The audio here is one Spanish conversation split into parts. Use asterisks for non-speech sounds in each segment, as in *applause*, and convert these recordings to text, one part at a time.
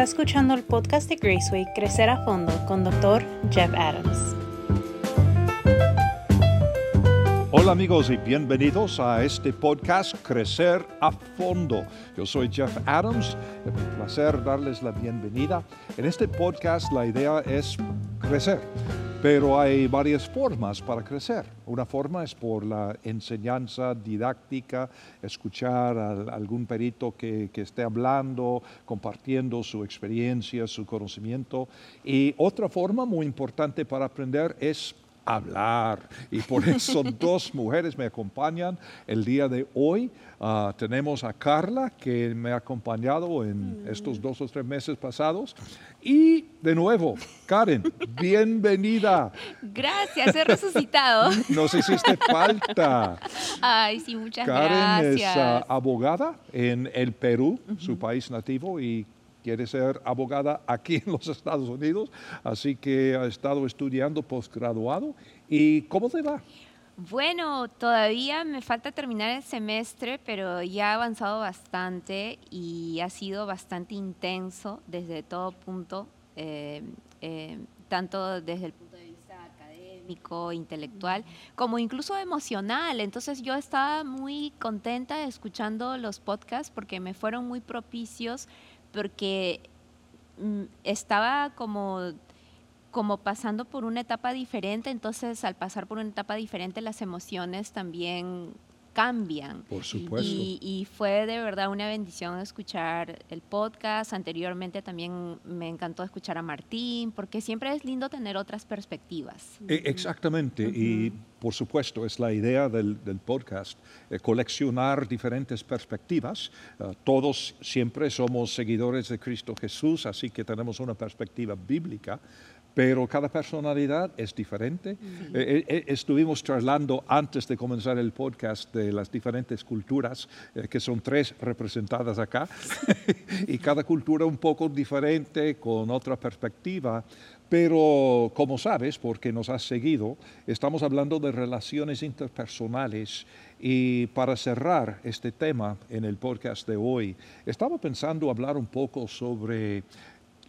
Está escuchando el podcast de Graceway Crecer a Fondo con Dr. Jeff Adams. Hola amigos y bienvenidos a este podcast Crecer a Fondo. Yo soy Jeff Adams, es un placer darles la bienvenida. En este podcast la idea es crecer pero hay varias formas para crecer. Una forma es por la enseñanza didáctica, escuchar a algún perito que, que, esté hablando, compartiendo su experiencia, su conocimiento. Y otra forma muy importante para aprender es hablar. Y por eso *laughs* dos mujeres me acompañan el día de hoy. Ah, tenemos a Carla, que me ha acompañado en estos dos o tres meses pasados. Y de nuevo, Karen, bienvenida. Gracias, he resucitado. *laughs* Nos hiciste falta. Ay, sí, muchas gracias. Karen es ah, abogada en el Perú, su país nativo, y quiere ser abogada aquí en los *laughs* Estados Unidos, así que ha estado estudiando postgraduado. ¿Y cómo te va? Bueno, todavía me falta terminar el semestre, pero ya ha avanzado bastante y ha sido bastante intenso desde todo punto, eh, eh, tanto desde el punto de vista académico, intelectual, como incluso emocional. Entonces yo estaba muy contenta escuchando los podcasts porque me fueron muy propicios porque mm, estaba como como pasando por una etapa diferente, entonces al pasar por una etapa diferente las emociones también cambian. Por supuesto. Y, fue de verdad una bendición escuchar el podcast. Anteriormente también me encantó escuchar a Martín, porque siempre es lindo tener otras perspectivas. E, exactamente, y por supuesto es la idea del, podcast, eh, coleccionar diferentes perspectivas. Eh, todos siempre somos seguidores de Cristo Jesús, así que tenemos una perspectiva bíblica pero cada personalidad es diferente. Eh, eh, estuvimos charlando antes de comenzar el podcast de las diferentes culturas, eh, que son tres representadas acá, *laughs* y cada cultura un poco diferente, con otra perspectiva. Pero como sabes, porque nos has seguido, estamos hablando de relaciones interpersonales y para cerrar este tema en el podcast de hoy, estaba pensando hablar un poco sobre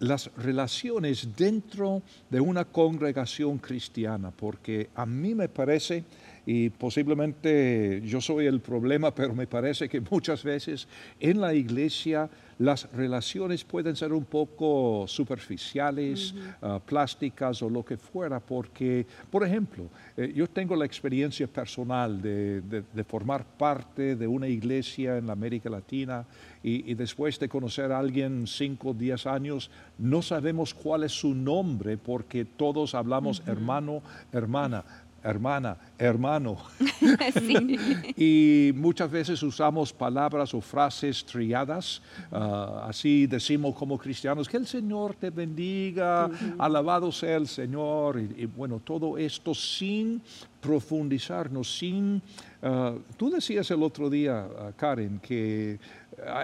las relaciones dentro de una congregación cristiana, porque a mí me parece, y posiblemente yo soy el problema, *laughs* pero me parece que muchas veces en la iglesia las relaciones pueden ser un poco superficiales, ah, plásticas o lo que fuera, porque, por ejemplo, eh, yo tengo la experiencia personal de, formar parte de una iglesia en la América Latina y, después de conocer a alguien cinco o diez años, no sabemos cuál es su nombre porque todos hablamos hermano, hermana hermana, hermano. *laughs* y muchas veces usamos palabras o frases triadas, ah, así decimos como cristianos, que el Señor te bendiga, alabado sea el Señor, y, bueno, todo esto sin profundizarnos, sin... Ah, tú decías el otro día, ah, Karen, que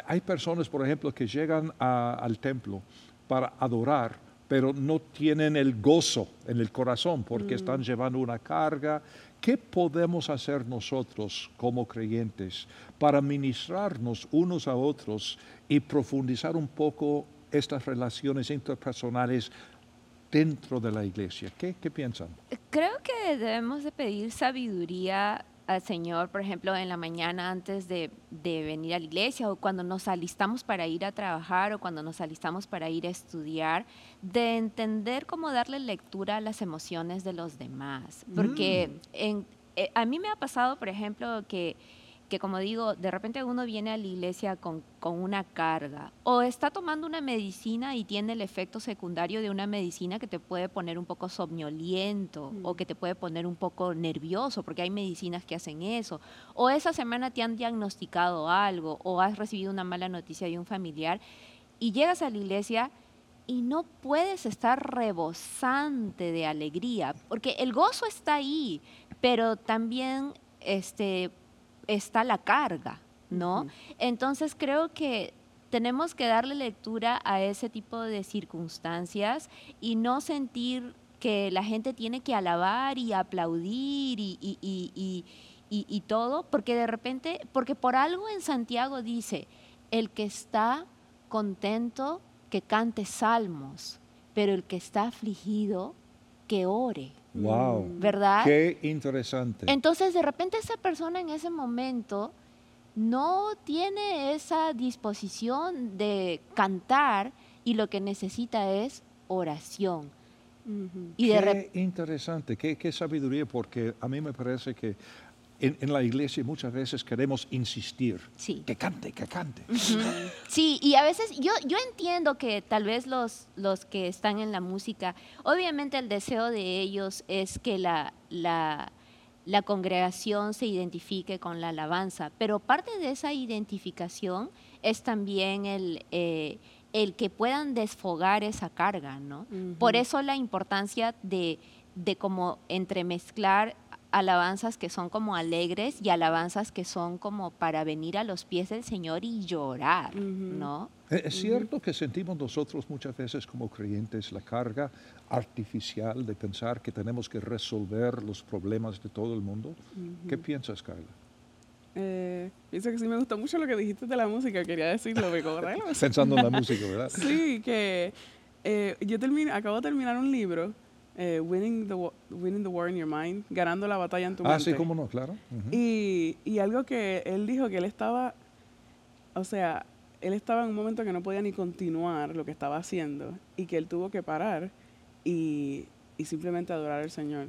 hay personas, por ejemplo, que llegan al templo para adorar, pero no tienen el gozo en el corazón porque mm. están llevando una carga. ¿Qué podemos hacer nosotros como creyentes para ministrarnos unos a otros y profundizar un poco estas relaciones interpersonales dentro de la iglesia? ¿Qué, qué piensan? Creo que debemos de pedir sabiduría al Señor, por ejemplo, en la mañana antes de, venir a la iglesia o cuando nos alistamos para ir a trabajar o cuando nos alistamos para ir a estudiar, de entender cómo darle lectura a las emociones de los demás. Porque mm. en, eh, a mí me ha pasado, por ejemplo, que que como digo, de repente uno viene a la iglesia con, una carga o está tomando una medicina y tiene el efecto secundario de una medicina que te puede poner un poco somnoliento o que te puede poner un poco nervioso, porque hay medicinas que hacen eso, o esa semana te han diagnosticado algo o has recibido una mala noticia de un familiar y llegas a la iglesia y no puedes estar rebosante de alegría, porque el gozo está ahí, pero también este está la carga, ¿no? Entonces creo que tenemos que darle lectura a ese tipo de circunstancias y no sentir que la gente tiene que alabar y aplaudir y, y, todo, porque de repente, porque por algo en Santiago dice, el que está contento que cante salmos, pero el que está afligido, que ore. Wow. ¿Verdad? Qué interesante. Entonces, de repente esa persona en ese momento no tiene esa disposición de cantar y lo que necesita es oración. Y de qué interesante, qué, qué sabiduría, porque a mí me parece que en, en la iglesia muchas veces queremos insistir. Sí. Que cante, que cante. Sí, y a veces yo, yo entiendo que tal vez los, los que están en la música, obviamente el deseo de ellos es que la, la, la congregación se identifique con la alabanza, pero parte de esa identificación es también el, eh, el que puedan desfogar esa carga, ¿no? Por eso la importancia de, de como entremezclar alabanzas que son como alegres y alabanzas que son como para venir a los pies del Señor y llorar, ¿no? Eh, Es cierto que sentimos nosotros muchas veces como creyentes la carga artificial de pensar que tenemos que resolver los problemas de todo el mundo. ¿Qué piensas, Carla? Eh, pienso que sí me gustó mucho lo que dijiste de la música, quería decirlo, me. *laughs* Pensando en la música, ¿verdad? *laughs* Sí, que eh, yo termino, acabo de terminar un libro, eh, Winning, the, Wa- Winning the War in Your Mind, ganando la batalla en tu Ah, mente. sí, cómo no, claro. Y, y algo que él dijo que él estaba, o sea, él estaba en un momento que no podía ni continuar lo que estaba haciendo y que él tuvo que parar y, y simplemente adorar al Señor.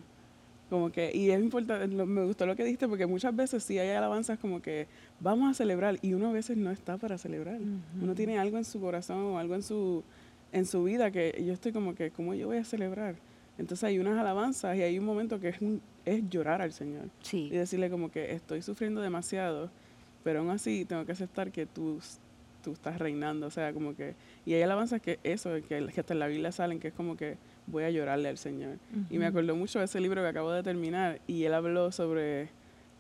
Como que, y es importante, lo- me gustó lo que dijiste porque muchas veces sí hay alabanzas como que vamos a celebrar y uno a veces no está para celebrar. Uno tiene algo en su corazón o algo en su, en su vida que yo estoy como que, ¿cómo yo voy a celebrar? Entonces hay unas alabanzas y hay un momento que es, un- es llorar al Señor Sí. y decirle como que estoy sufriendo demasiado, pero aún así tengo que aceptar que tú, tú estás reinando, o sea, como que, y hay alabanzas que eso, que, que hasta en la Biblia salen, que es como que voy a llorarle al Señor. Y me acordó mucho de ese libro que acabo de terminar, y él habló sobre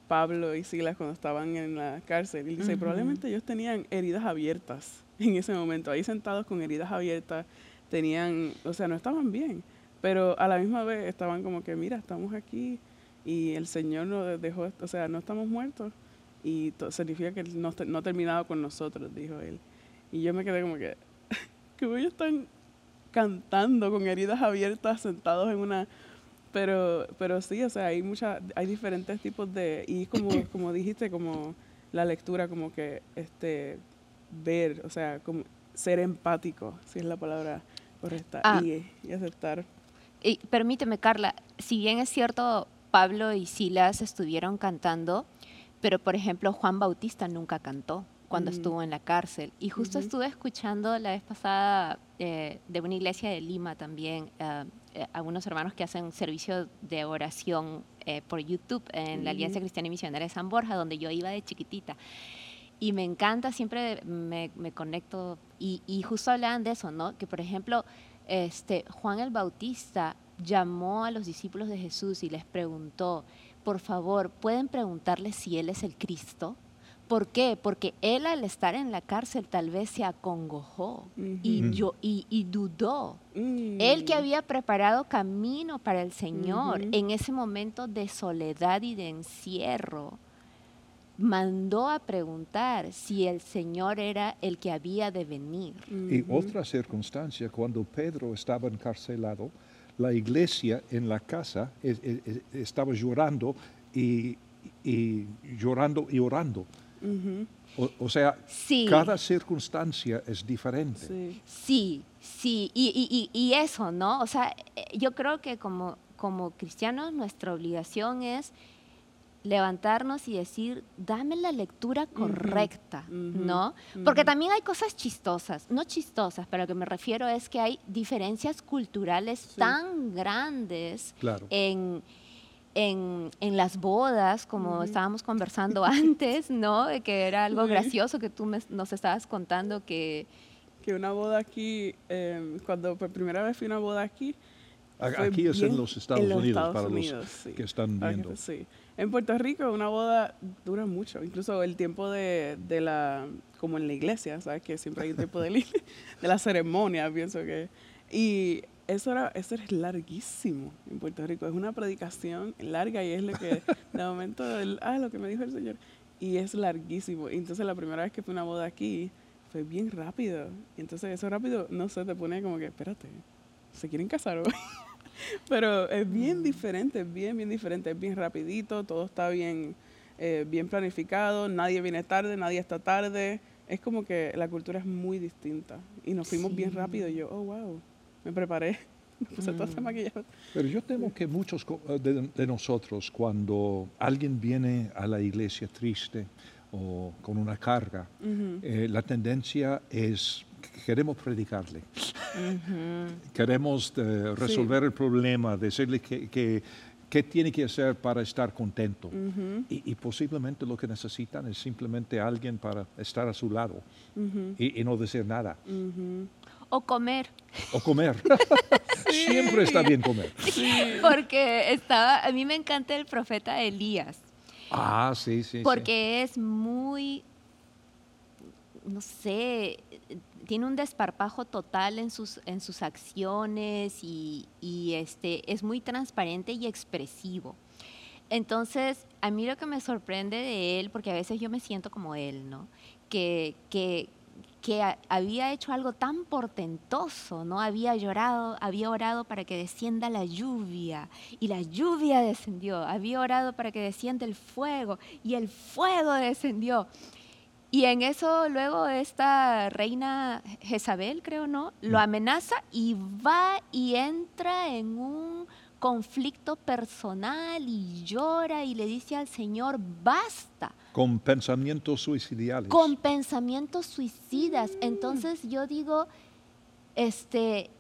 Pablo y Silas cuando estaban en la cárcel, y dice, Ujú. probablemente ellos tenían heridas abiertas en ese momento, ahí sentados con heridas abiertas, tenían, o sea, no estaban bien, pero a la misma vez estaban como que, mira, estamos aquí y el Señor nos dejó, o sea, no estamos muertos y significa que no, no ha terminado con nosotros, dijo él. Y yo me quedé como que, que ellos están cantando con heridas abiertas, sentados en una... Pero, pero sí, o sea, hay muchas, hay diferentes tipos de, y como, *clears throat* como dijiste, como la lectura, como que, este, ver, o sea, como ser empático, si es la palabra correcta, Ah. y, y aceptar. Y permíteme, Carla, si bien es cierto, Pablo y Silas estuvieron cantando, pero por ejemplo, Juan Bautista nunca cantó cuando Mm. estuvo en la cárcel. Y justo estuve escuchando la vez pasada eh, de una iglesia de Lima también, eh, eh, algunos hermanos que hacen servicio de oración eh, por YouTube en la Alianza Ujú. Cristiana y Misionera de San Borja, donde yo iba de chiquitita. Y me encanta, siempre me, me conecto, y, y justo hablaban de eso, ¿no? Que por ejemplo, este, Juan el Bautista llamó a los discípulos de Jesús y les preguntó, por favor, ¿pueden preguntarle si Él es el Cristo? ¿Por qué? Porque Él al estar en la cárcel tal vez se acongojó y, Ujú. yo, y, y dudó. Mm. Él que había preparado camino para el Señor en ese momento de soledad y de encierro, mandó a preguntar si el Señor era el que había de venir. Y Ujú. otra circunstancia, cuando Pedro estaba encarcelado, la iglesia en la casa es- es- es- estaba llorando y, y llorando y orando. Ujú. O, o sea, Sí. cada circunstancia es diferente. Sí. Sí, sí, y, y- y- y eso, ¿no? O sea, eh, yo creo que como, como cristianos nuestra obligación es levantarnos y decir, dame la lectura correcta, ¿no? Porque también hay cosas chistosas, no chistosas, pero lo que me refiero es que hay diferencias culturales Sí. tan grandes Claro. en, en, en las bodas, como estábamos conversando *laughs* antes, ¿no? De Que era algo gracioso que tú me- nos estabas contando que... que una boda aquí, eh, cuando por primera vez fui a una boda aquí, A- Aquí es en los Estados en los Unidos, Estados para Unidos, los sí. que están viendo. Sí. En Puerto Rico una boda dura mucho, incluso el tiempo de, de la, como en la iglesia, ¿sabes? Que siempre hay un tiempo de, la- ceremonia, pienso que. Y eso era, eso es larguísimo en Puerto Rico, es una predicación larga y es lo que, de momento, el, ah, lo que me dijo el Señor, y es larguísimo. Entonces la primera vez que fui a una boda aquí fue bien rápido. Entonces eso rápido, no sé, te pone como que, espérate, ¿se quieren casar hoy? *laughs* Pero es bien diferente, es bien, bien diferente, es bien rapidito, todo está bien, eh, bien planificado, nadie viene tarde, nadie está tarde. Es como que la cultura es muy distinta. Y nos fuimos bien rápido. Y yo, oh, wow, me preparé. *laughs* Me puse todo ese Mm. maquillaje. Pero yo temo que muchos co- eh, de, de nosotros, cuando alguien viene a la iglesia triste o con una carga, eh, la tendencia es queremos predicarle, queremos eh, resolver el problema, decirle que, que- qué tiene que hacer para estar contento. Y, y posiblemente lo que necesitan es simplemente alguien para estar a su lado y, y no decir nada. O comer. O comer. *laughs* *laughs* Siempre está bien comer. Porque estaba, a mí me encanta el profeta Elías. Ah, sí, sí. sí. porque es muy, no sé, tiene un desparpajo total en sus, en sus acciones y, y, este, es muy transparente y expresivo. Entonces, a mí lo que me sorprende de él, porque a veces yo me siento como él, ¿no? Que, que, que había hecho algo tan portentoso, ¿no? Había llorado, había orado para que descienda la lluvia y la lluvia descendió. Había orado para que descienda el fuego y el fuego descendió. Y en eso luego esta reina Jezabel, creo, ¿no? Lo Mm. amenaza y va y entra en un conflicto personal y llora y le dice al Señor, basta, Con pensamientos suicidiales. con pensamientos suicidas. Entonces yo digo, este,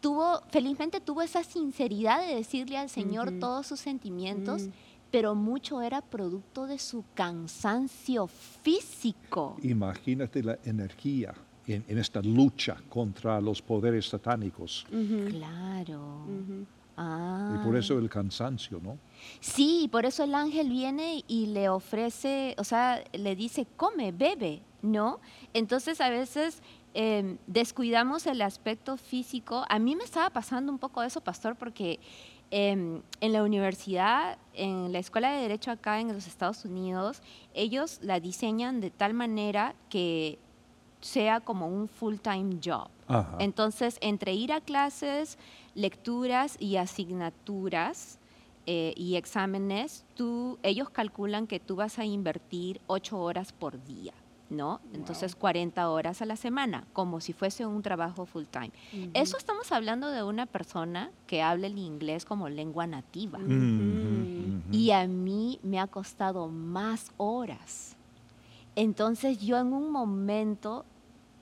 tuvo, felizmente tuvo esa sinceridad de decirle al Señor todos sus sentimientos, Mm. Pero mucho era producto de su cansancio físico. Imagínate la energía en, en esta lucha contra los poderes satánicos. Claro. Ah. Y por eso el cansancio, ¿no? Sí, por eso el ángel viene y le ofrece, o sea, le dice, come, bebe, ¿no? Entonces a veces em, descuidamos el aspecto físico. A mí me estaba pasando un poco eso, pastor, porque em, en la universidad, en la escuela de derecho acá en los Estados Unidos, ellos la diseñan de tal manera que sea como un full-time job. Ajá. Entonces, entre ir a clases, lecturas y asignaturas eh, y exámenes, tú, ellos calculan que tú vas a invertir ocho horas por día, ¿no? Entonces, 40 horas a la semana, como si fuese un trabajo full time. Eso estamos hablando de una persona que habla el inglés como lengua nativa. Y a mí me ha costado más horas. Entonces yo en un momento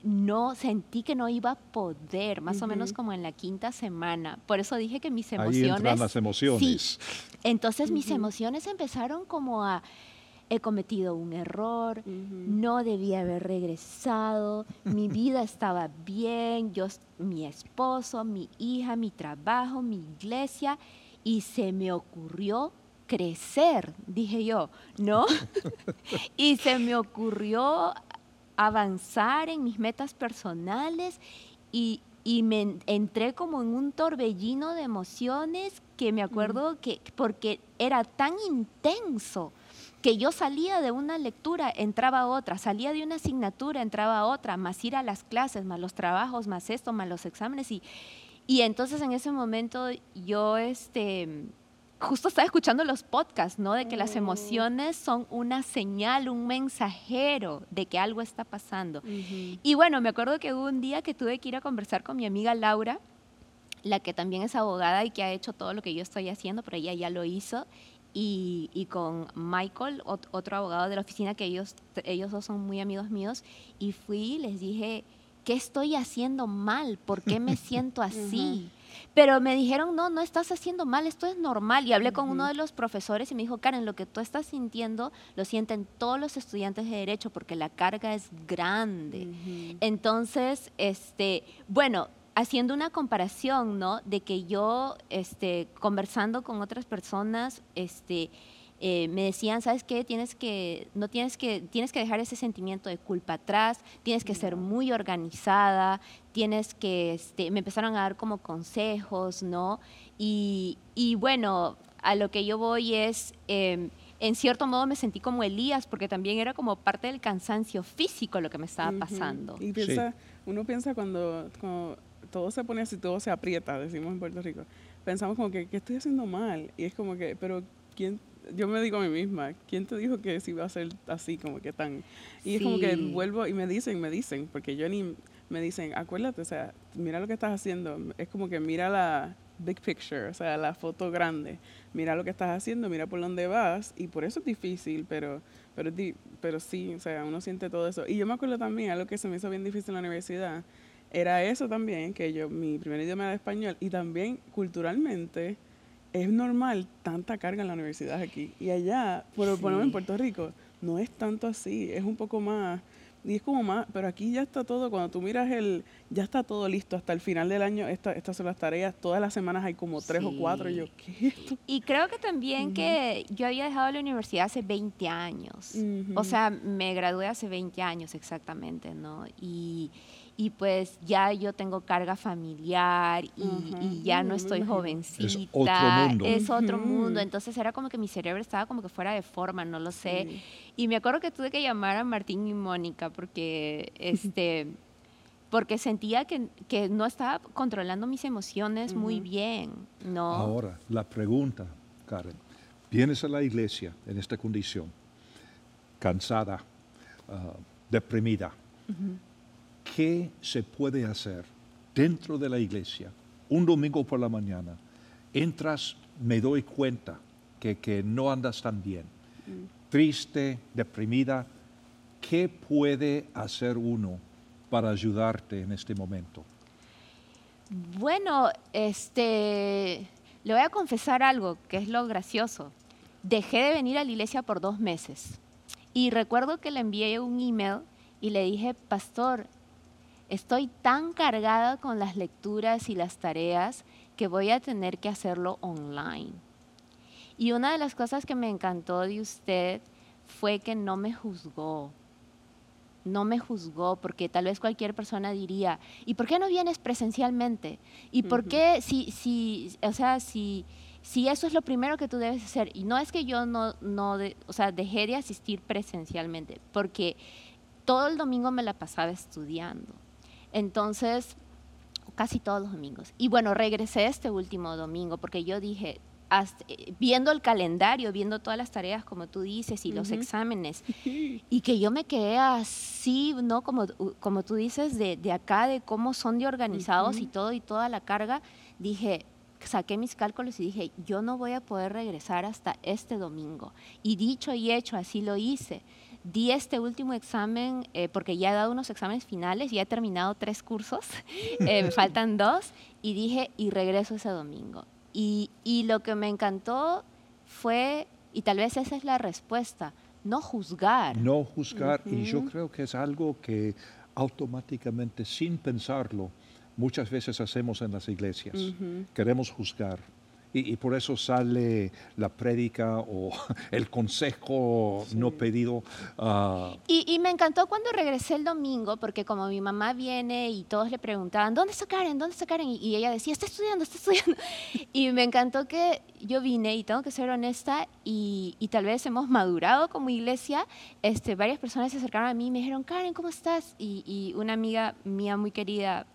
no sentí que no iba a poder, más o menos como en la quinta semana. Por eso dije que mis Ahí emociones... entran las emociones. Entonces mis emociones empezaron como a, he cometido un error, no debía haber regresado, mi *laughs* vida estaba bien, yo, mi esposo, mi hija, mi trabajo, mi iglesia, y se me ocurrió crecer, dije yo, ¿no? *laughs* y se me ocurrió avanzar en mis metas personales y, y me en- entré como en un torbellino de emociones que me acuerdo que porque era tan intenso que yo salía de una lectura, entraba a otra, salía de una asignatura, entraba a otra, más ir a las clases, más los trabajos, más esto, más los exámenes y, y entonces en ese momento yo este justo estaba escuchando los podcasts, ¿no? De que las Oh. emociones son una señal, un mensajero de que algo está pasando. Y bueno, me acuerdo que hubo un día que tuve que ir a conversar con mi amiga Laura, la que también es abogada y que ha hecho todo lo que yo estoy haciendo, pero ella ya lo hizo. Y, y con Michael, ot- otro abogado de la oficina, que ellos, ellos dos son muy amigos míos, y fui y les dije, ¿qué estoy haciendo mal? ¿Por qué me *laughs* siento así? Pero me dijeron, no, no estás haciendo mal, esto es normal. Y hablé con uno de los profesores y me dijo, Karen, lo que tú estás sintiendo lo sienten todos los estudiantes de derecho porque la carga es grande. Entonces, este, bueno, haciendo una comparación, ¿no? De que yo, este, conversando con otras personas, este, eh, me decían, ¿sabes qué? Tienes que, no tienes que, tienes que dejar ese sentimiento de culpa atrás, tienes que ser muy organizada, tienes que, este, me empezaron a dar como consejos, ¿no? Y, y bueno, a lo que yo voy es, em, en cierto modo me sentí como Elías, porque también era como parte del cansancio físico lo que me estaba pasando. Y piensa, uno piensa cuando, cuando todo se pone así, todo se aprieta, decimos en Puerto Rico. Pensamos como que, ¿qué estoy haciendo mal? Y es como que, pero ¿quién? Yo me digo a mí misma, ¿quién te dijo que si iba a ser así, como que tan? Y es como que Sí. vuelvo y me dicen, me dicen, porque yo ni me dicen, acuérdate, o sea, mira lo que estás haciendo. Es como que mira la big picture, o sea, la foto grande. Mira lo que estás haciendo, mira por dónde vas. Y por eso es difícil, pero, pero, pero sí, o sea, uno siente todo eso. Y yo me acuerdo también, algo que se me hizo bien difícil en la universidad, era eso también, que yo, mi primer idioma era español, y también culturalmente es normal tanta carga en la universidad aquí. Y allá, por lo menos en Sí. Puerto Rico, no es tanto así, es un poco más, y es como más, pero aquí ya está todo, cuando tú miras el, ya está todo listo, hasta el final del año, esta- estas son las tareas, todas las semanas hay como tres o cuatro, y yo, Sí. ¿qué es esto? Y creo que también Ujú. que yo había dejado la universidad hace 20 años. O Ujú. sea, me gradué hace 20 años exactamente, ¿no? Y, y pues ya yo tengo carga familiar y, Ajá. y ya Mm, no me estoy jovencita. otro mundo. Es otro Ujú. mundo. Entonces era como que mi cerebro estaba como que fuera de forma, no lo sé. Sí. Y me acuerdo que tuve que llamar a Martín y Mónica porque *laughs* este porque sentía que, que no estaba controlando mis emociones muy Ujú. bien, ¿no? Ahora, la pregunta, Karen, vienes a la iglesia en esta condición, cansada, ah, deprimida, ¿qué se puede hacer dentro de la iglesia un domingo por la mañana? Entras, me doy cuenta que, que no andas tan bien, triste, deprimida. ¿Qué puede hacer uno para ayudarte en este momento? Bueno, este, le voy a confesar algo que es lo gracioso. Dejé de venir a la iglesia por dos meses y recuerdo que le envié un email y le dije, pastor, estoy tan cargada con las lecturas y las tareas que voy a tener que hacerlo online. Y una de las cosas que me encantó de usted fue que no me juzgó. No me juzgó porque tal vez cualquier persona diría, ¿y por qué no vienes presencialmente? ¿Y por qué si, si, o sea, si, si eso es lo primero que tú debes hacer? Y no es que yo no, no de- o sea, dejé de asistir presencialmente, porque todo el domingo me la pasaba estudiando. Entonces, casi todos los domingos. Y bueno, regresé este último domingo porque yo dije, hasta- eh, viendo el calendario, viendo todas las tareas como tú dices y los exámenes, *laughs* y que yo me quedé así, ¿no? Como, como tú dices, de, de acá, de cómo son de organizados y todo y toda la carga, dije, saqué mis cálculos y dije, yo no voy a poder regresar hasta este domingo. Y dicho y hecho, así lo hice. Di este último examen, eh, porque ya he dado unos exámenes finales, ya he terminado tres cursos, *laughs* eh, me faltan dos, y dije, y regreso ese domingo. Y, y lo que me encantó fue, y tal vez esa es la respuesta, no juzgar. No juzgar, y yo creo que es algo que automáticamente, sin pensarlo, muchas veces hacemos en las iglesias. Queremos juzgar. Y, y por eso sale la prédica o *laughs* el consejo no Sí. pedido. ah, Y, y me encantó cuando regresé el domingo, porque como mi mamá viene y todos le preguntaban, ¿dónde está Karen? ¿Dónde está Karen? Y, y ella decía, está estudiando, está estudiando. *laughs* Y me encantó que yo vine, y tengo que ser honesta, y, y tal vez hemos madurado como iglesia. Este, varias personas se acercaron a mí y me dijeron, Karen, ¿cómo estás? Y, y una amiga mía muy querida,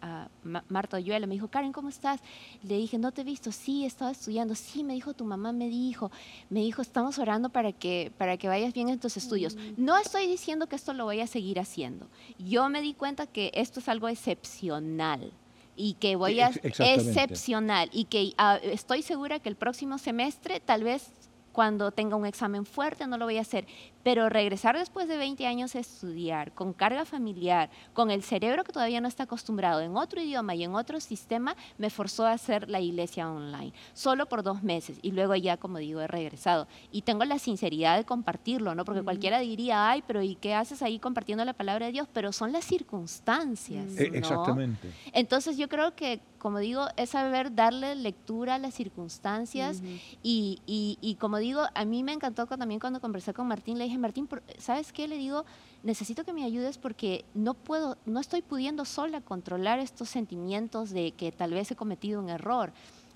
Ma- Marta Oyuela, me dijo, Karen, ¿cómo estás? Le dije, no te he visto, sí, he estado estudiando, sí, me dijo, tu mamá me dijo, me dijo, estamos orando para que, para que vayas bien en tus estudios. No estoy diciendo que esto lo voy a seguir haciendo. Yo me di cuenta que esto es algo excepcional y que voy a excepcional y que ah, estoy segura que el próximo semestre tal vez cuando tenga un examen fuerte no lo voy a hacer, pero regresar después de 20 años a estudiar con carga familiar, con el cerebro que todavía no está acostumbrado en otro idioma y en otro sistema, me forzó a hacer la iglesia online, solo por dos meses y luego ya, como digo, he regresado. Y tengo la sinceridad de compartirlo, ¿no? Porque cualquiera diría, ay, pero ¿y qué haces ahí compartiendo la palabra de Dios? Pero son las circunstancias. e- ¿no? Exactamente. Entonces yo creo que, como digo, es saber darle lectura a las circunstancias y, y- y como digo, a mí me encantó también cuando conversé con Martín, le dije, Martín, ¿sabes qué? Le digo, necesito que me ayudes porque no puedo, no estoy pudiendo sola controlar estos sentimientos de que tal vez he cometido un error.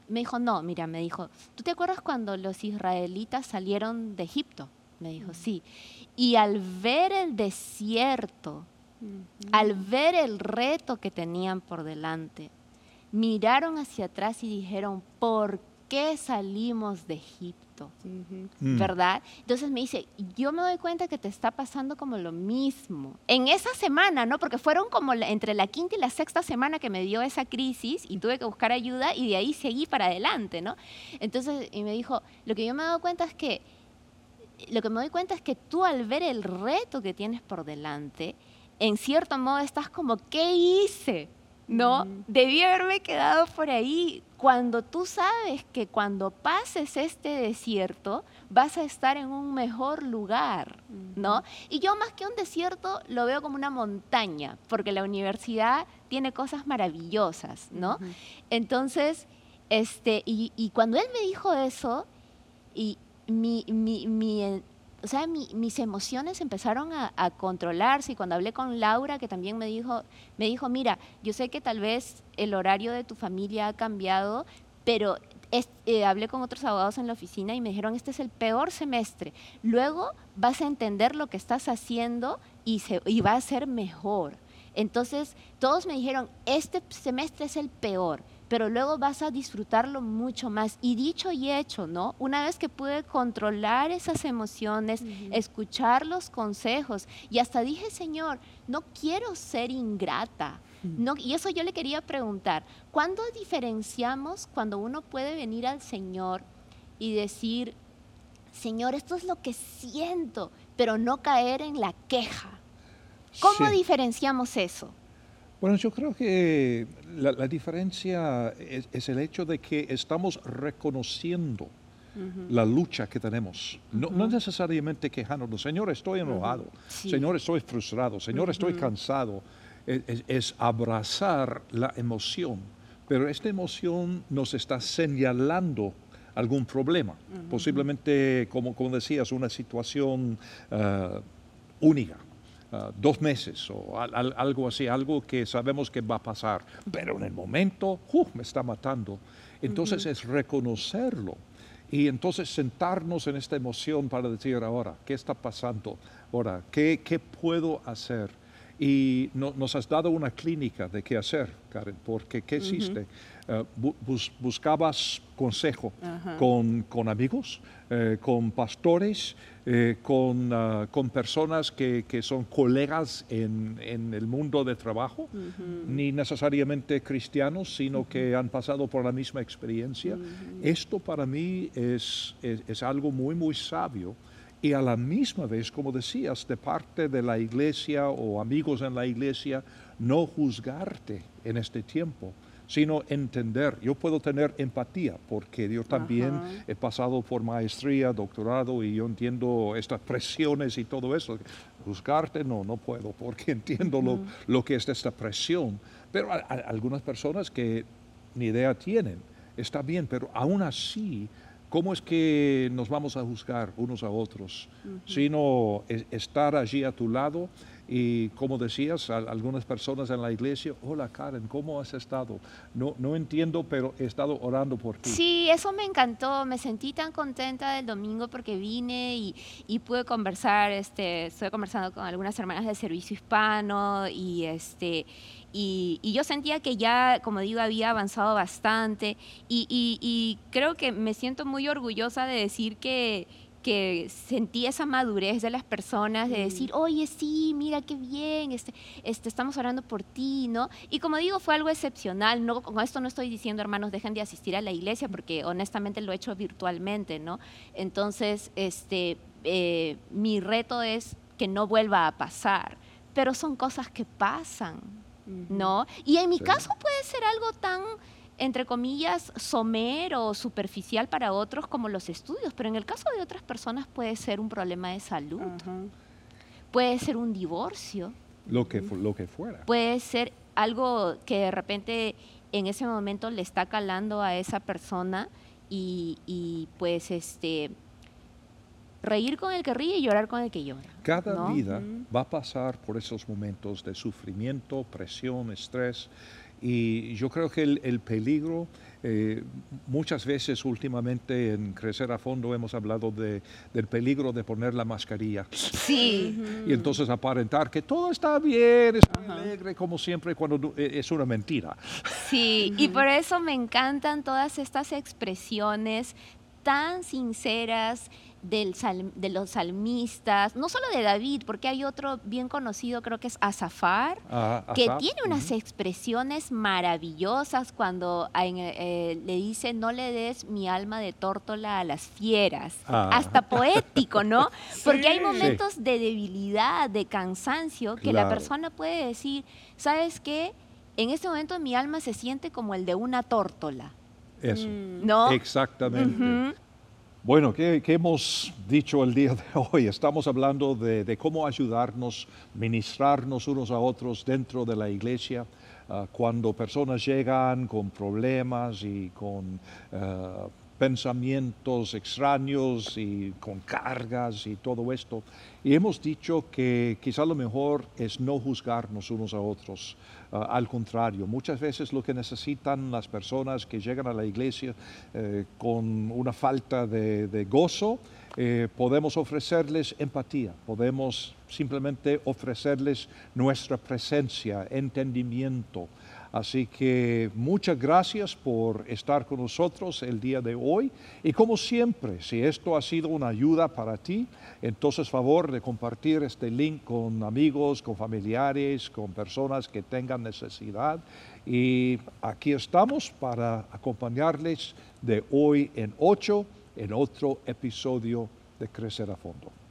Me dijo, no, mira, me dijo, ¿tú te acuerdas cuando los israelitas salieron de Egipto? Me dijo, sí. Y al ver el desierto, al ver el reto que tenían por delante, miraron hacia atrás y dijeron, ¿por qué salimos de Egipto? Mm. ¿Verdad? Entonces me dice, yo me doy cuenta que te está pasando como lo mismo. En esa semana, ¿no? Porque fueron como entre la quinta y la sexta semana que me dio esa crisis y tuve que buscar ayuda y de ahí seguí para adelante, ¿no? Entonces, y me dijo, lo que yo me he dado cuenta es que, lo que me doy cuenta es que tú al ver el reto que tienes por delante, en cierto modo estás como, ¿qué hice? ¿No? Debí haberme quedado por ahí. Cuando tú sabes que cuando pases este desierto vas a estar en un mejor lugar, ¿no? Y yo más que un desierto lo veo como una montaña, porque la universidad tiene cosas maravillosas, ¿no? Entonces, este, y, y cuando él me dijo eso, y mi, mi, mi, o sea, mi- mis emociones empezaron a, controlarse y cuando hablé con Laura, que también me dijo, me dijo, mira, yo sé que tal vez el horario de tu familia ha cambiado, pero eh, hablé con otros abogados en la oficina y me dijeron, este es el peor semestre. Luego vas a entender lo que estás haciendo y, se, y va a ser mejor. Entonces, todos me dijeron, este semestre es el peor, pero luego vas a disfrutarlo mucho más. Y dicho y hecho, ¿no? Una vez que pude controlar esas emociones, escuchar los consejos, y hasta dije, Señor, no quiero ser ingrata. No, y eso yo le quería preguntar, ¿cuándo diferenciamos cuando uno puede venir al Señor y decir, Señor, esto es lo que siento, pero no caer en la queja? ¿Cómo Sí. diferenciamos eso? Bueno, yo creo que la, la diferencia es, es el hecho de que estamos reconociendo la lucha que tenemos. No, no necesariamente quejándonos, Señor, estoy enojado, Sí. Señor, estoy frustrado, Señor, estoy cansado. Es, es- es abrazar la emoción, pero esta emoción nos está señalando algún problema, posiblemente, como, como decías, una situación ah, única ah, dos meses o al- al- algo así, algo que sabemos que va a pasar, pero en el momento ¡uh! me está matando. Entonces es reconocerlo y entonces sentarnos en esta emoción para decir ahora, ¿qué está pasando? Ahora, ¿qué, qué puedo hacer? Y no- nos has dado una clínica de qué hacer, Karen, porque ¿qué hiciste? Eh, bu- bus- buscabas consejo Ajá. con, con amigos, eh, con pastores, eh, con, ah, con personas que, que son colegas en, en el mundo de trabajo, ni necesariamente cristianos, sino que han pasado por la misma experiencia. Esto para mí es, es, es algo muy, muy sabio. Y a la misma vez, como decías, de parte de la iglesia o amigos en la iglesia, no juzgarte en este tiempo, sino entender. Yo puedo tener empatía porque yo también Ajá. he pasado por maestría, doctorado y yo entiendo estas presiones y todo eso. Juzgarte no, no puedo porque *laughs* entiendo lo, lo que es esta presión. Pero a- a- algunas personas que ni idea tienen, está bien, pero aún así, ¿cómo es que nos vamos a juzgar unos a otros? Sino es- estar allí a tu lado y, como decías, a- algunas personas en la iglesia, hola Karen, ¿cómo has estado? No, no entiendo, pero he estado orando por ti. Sí, eso me encantó. Me sentí tan contenta del domingo porque vine y, y pude conversar. Este, estuve conversando con algunas hermanas del servicio hispano y este y, y yo sentía que ya, como digo, había avanzado bastante y, y- y creo que me siento muy orgullosa de decir que que sentí esa madurez de las personas de decir, oye, sí, mira qué bien, este, este, estamos orando por ti, ¿no? Y como digo, fue algo excepcional, no, con esto no estoy diciendo, hermanos, dejen de asistir a la iglesia, porque honestamente lo he hecho virtualmente, ¿no? Entonces, este, eh, mi reto es que no vuelva a pasar, pero son cosas que pasan, ¿no? Y en mi Sí. caso puede ser algo tan entre comillas, somero o superficial para otros como los estudios, pero en el caso de otras personas puede ser un problema de salud, Ajá. puede ser un divorcio, Lo que, lo que fuera. puede ser algo que de repente en ese momento le está calando a esa persona y, y, pues este reír con el que ríe y llorar con el que llora. Cada ¿no? vida va a pasar por esos momentos de sufrimiento, presión, estrés. Y yo creo que el, el peligro, eh, muchas veces últimamente en Crecer a Fondo hemos hablado de, del peligro de poner la mascarilla Sí, y entonces aparentar que todo está bien, está alegre como siempre, cuando eh, es una mentira. sí. Y por eso me encantan todas estas expresiones tan sinceras del sal- de los salmistas, no solo de David, porque hay otro bien conocido, creo que es Azafar, Ah, que Asaf, tiene unas expresiones maravillosas cuando a- en, eh, le dice no le des mi alma de tórtola a las fieras. Ah. Hasta poético, ¿no? *laughs* Porque hay Sí. momentos de debilidad, de cansancio, que la persona puede decir, ¿sabes qué? En este momento mi alma se siente como el de una tórtola, Eso. ¿no? exactamente. Bueno, ¿qué, hemos dicho el día de *laughs* hoy? Estamos hablando de, de cómo ayudarnos, ministrarnos unos a otros dentro de la iglesia. ah, cuando personas llegan con problemas y con ah, pensamientos extraños y con cargas y todo esto. Y hemos dicho que quizá lo mejor es no juzgarnos unos a otros. Ah, al contrario, muchas veces lo que necesitan las personas que llegan a la iglesia eh, con una falta de, gozo, eh, podemos ofrecerles empatía, podemos simplemente ofrecerles nuestra presencia, entendimiento. Así que muchas gracias por estar con nosotros el día de hoy. Y como siempre, si esto ha sido una ayuda para ti, entonces favor de compartir este link con amigos, con familiares, con personas que tengan necesidad. Y aquí estamos para acompañarles de hoy en ocho en otro episodio de Crecer a Fondo.